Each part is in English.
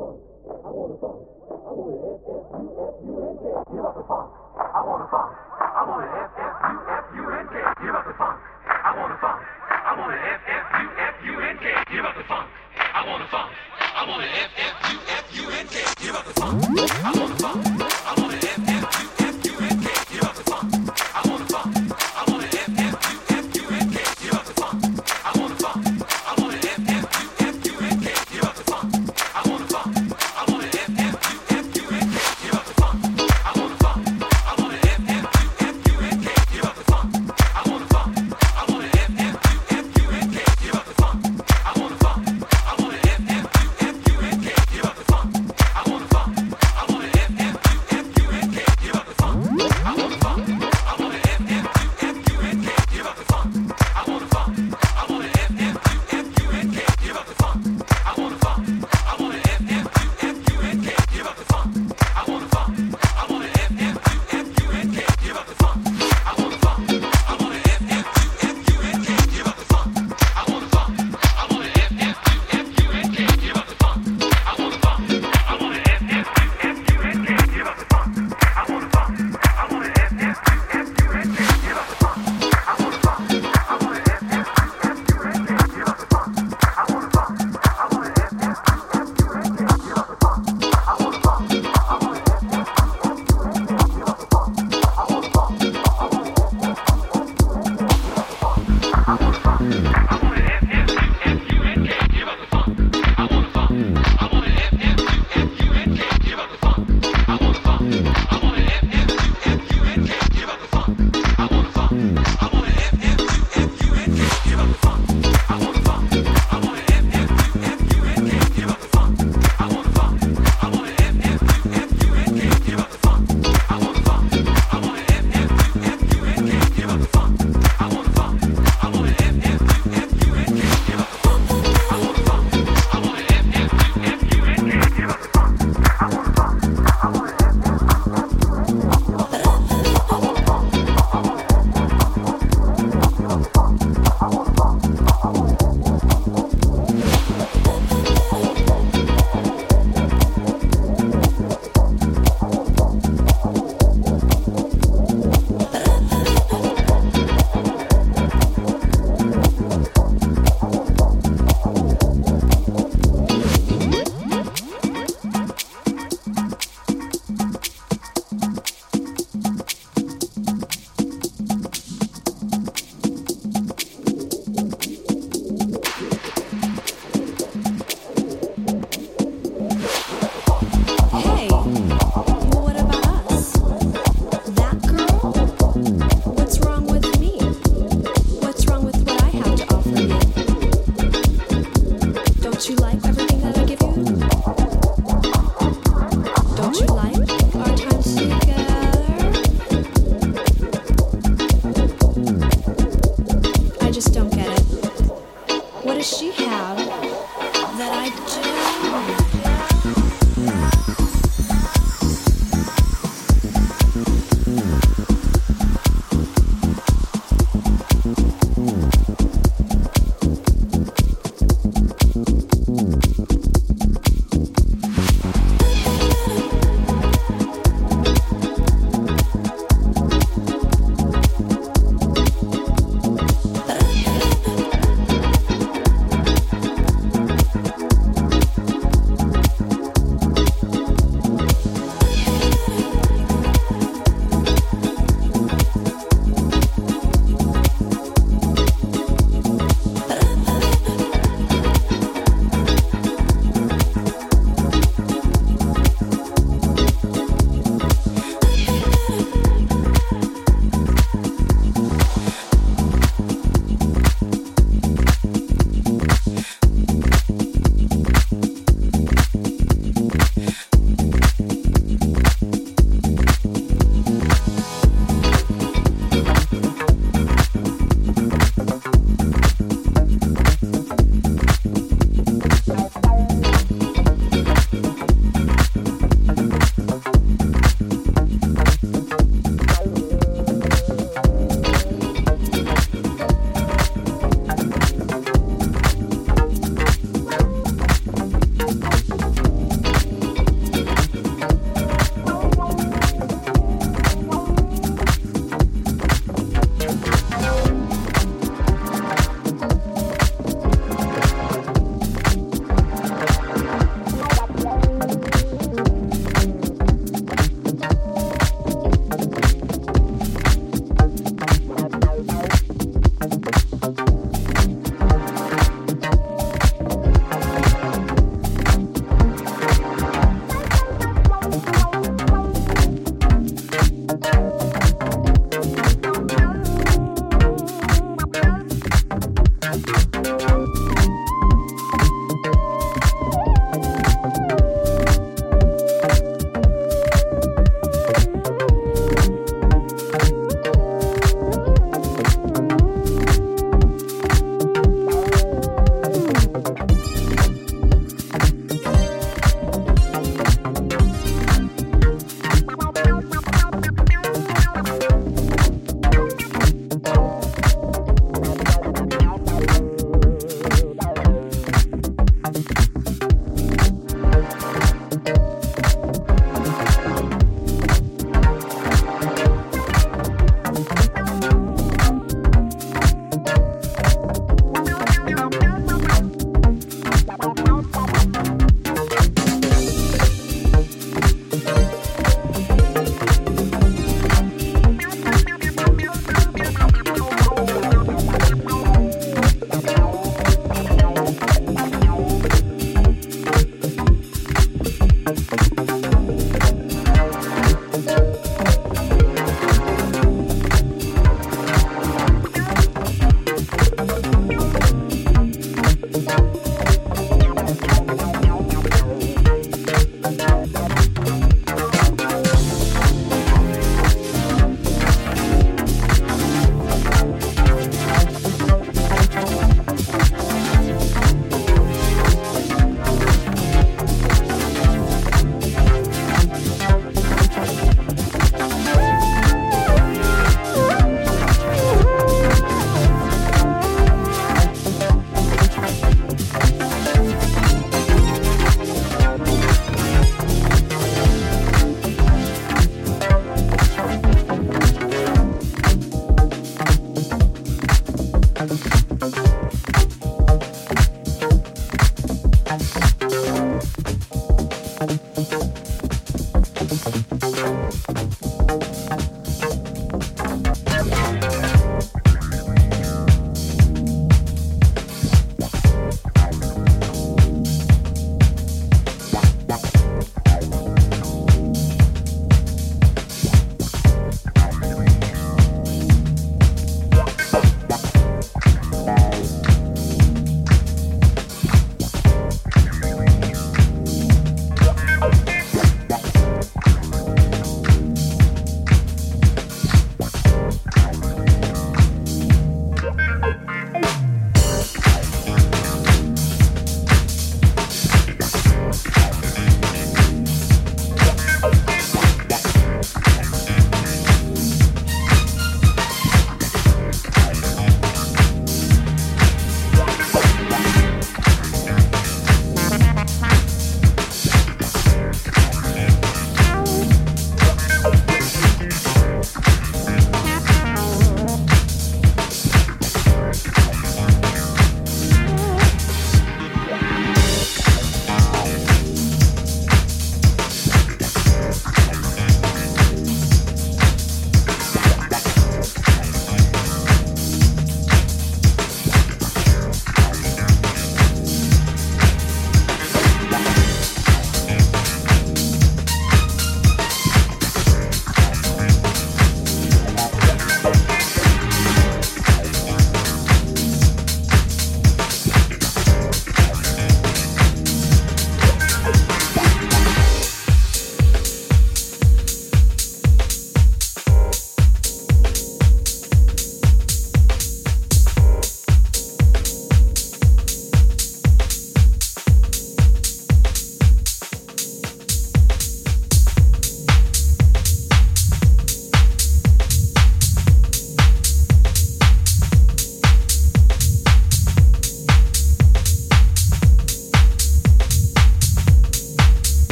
funk. I want a funk. I want a F F U F U N K. Give up the funk. I want a funk. I want a F F U F U N K. Give up the funk. I want a funk. I want a F F U F U N K. Give up the funk. I want a funk. I want a F F U F U N K. Give up the funk. I want a funk. I want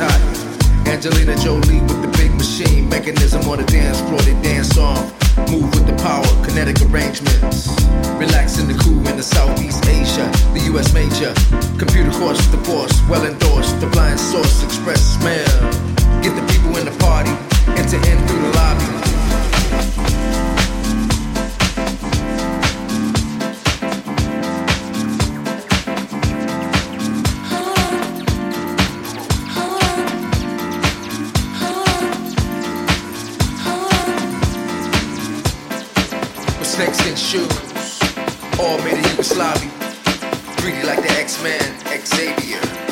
Angelina Jolie with the big machine. Mechanism on the dance floor, they dance off. Move with the power, kinetic arrangements. Relax in the cool in the Southeast Asia, the US major. Computer course the force, well endorsed. The blind source, express smell. Get the people in the party, enter in through the lobby. Snakeskin shoes, all made in Yugoslavia. 3D like the X-Men, Xavier.